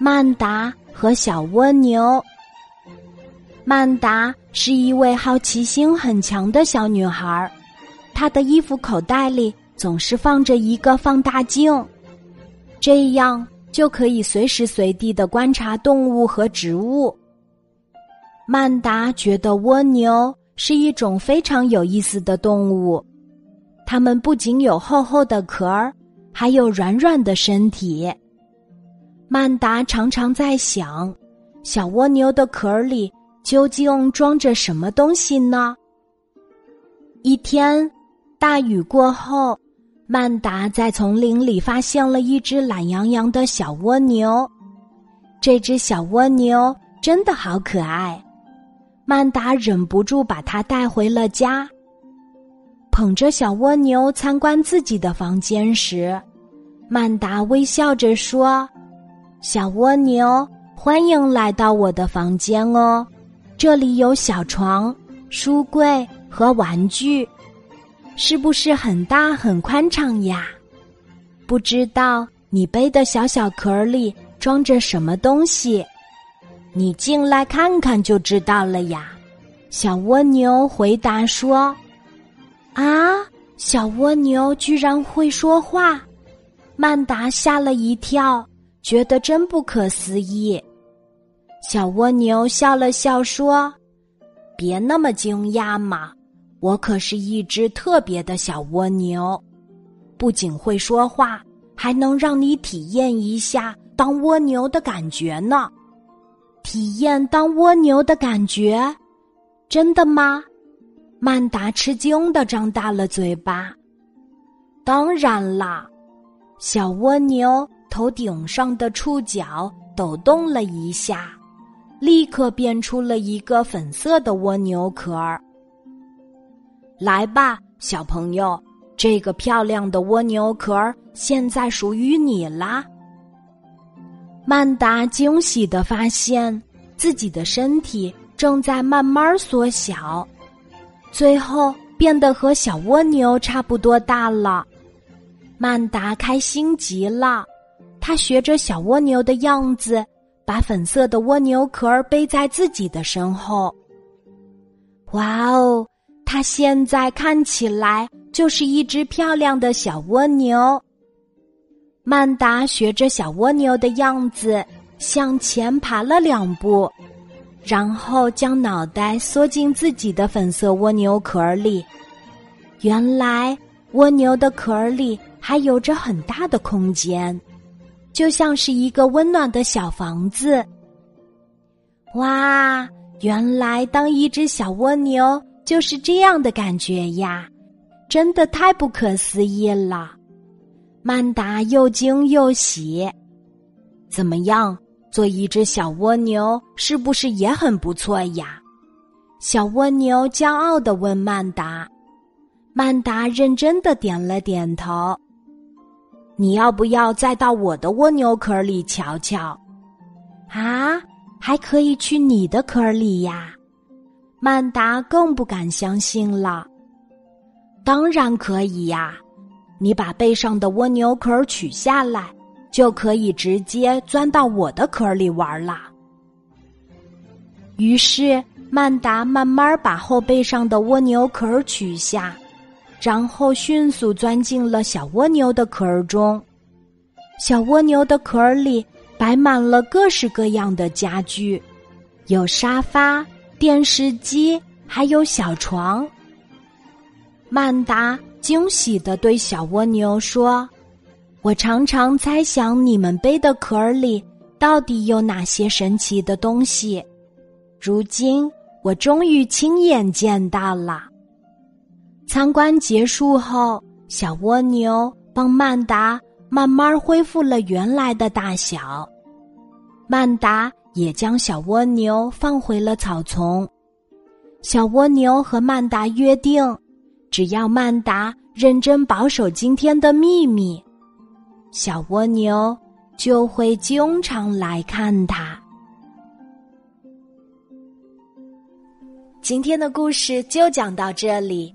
曼达和小蜗牛。曼达是一位好奇心很强的小女孩，她的衣服口袋里总是放着一个放大镜，这样就可以随时随地的观察动物和植物。曼达觉得蜗牛是一种非常有意思的动物，它们不仅有厚厚的壳儿，还有软软的身体。曼达常常在想，小蜗牛的壳里究竟装着什么东西呢？一天，大雨过后，曼达在丛林里发现了一只懒洋洋的小蜗牛。这只小蜗牛真的好可爱，曼达忍不住把它带回了家。捧着小蜗牛参观自己的房间时，曼达微笑着说。小蜗牛，欢迎来到我的房间哦！这里有小床、书柜和玩具，是不是很大很宽敞呀？不知道你背的小小壳里装着什么东西？你进来看看就知道了呀！小蜗牛回答说：“啊，小蜗牛居然会说话！”曼达吓了一跳。觉得真不可思议，小蜗牛笑了笑说：“别那么惊讶嘛，我可是一只特别的小蜗牛，不仅会说话，还能让你体验一下当蜗牛的感觉呢。体验当蜗牛的感觉，真的吗？”曼达吃惊的张大了嘴巴。当然啦，小蜗牛。头顶上的触角抖动了一下，立刻变出了一个粉色的蜗牛壳儿。来吧，小朋友，这个漂亮的蜗牛壳儿现在属于你啦！曼达惊喜的发现自己的身体正在慢慢缩小，最后变得和小蜗牛差不多大了。曼达开心极了。他学着小蜗牛的样子，把粉色的蜗牛壳背在自己的身后。哇哦，它现在看起来就是一只漂亮的小蜗牛。曼达学着小蜗牛的样子向前爬了两步，然后将脑袋缩进自己的粉色蜗牛壳里。原来蜗牛的壳里还有着很大的空间。就像是一个温暖的小房子。哇，原来当一只小蜗牛就是这样的感觉呀，真的太不可思议了！曼达又惊又喜。怎么样，做一只小蜗牛是不是也很不错呀？小蜗牛骄傲的问曼达。曼达认真的点了点头。你要不要再到我的蜗牛壳里瞧瞧？啊，还可以去你的壳里呀？曼达更不敢相信了。当然可以呀，你把背上的蜗牛壳取下来，就可以直接钻到我的壳里玩啦。于是曼达慢慢把后背上的蜗牛壳取下。然后迅速钻进了小蜗牛的壳儿中，小蜗牛的壳儿里摆满了各式各样的家具，有沙发、电视机，还有小床。曼达惊喜的对小蜗牛说：“我常常猜想你们背的壳儿里到底有哪些神奇的东西，如今我终于亲眼见到了。”参观结束后，小蜗牛帮曼达慢慢恢复了原来的大小。曼达也将小蜗牛放回了草丛。小蜗牛和曼达约定，只要曼达认真保守今天的秘密，小蜗牛就会经常来看它。今天的故事就讲到这里。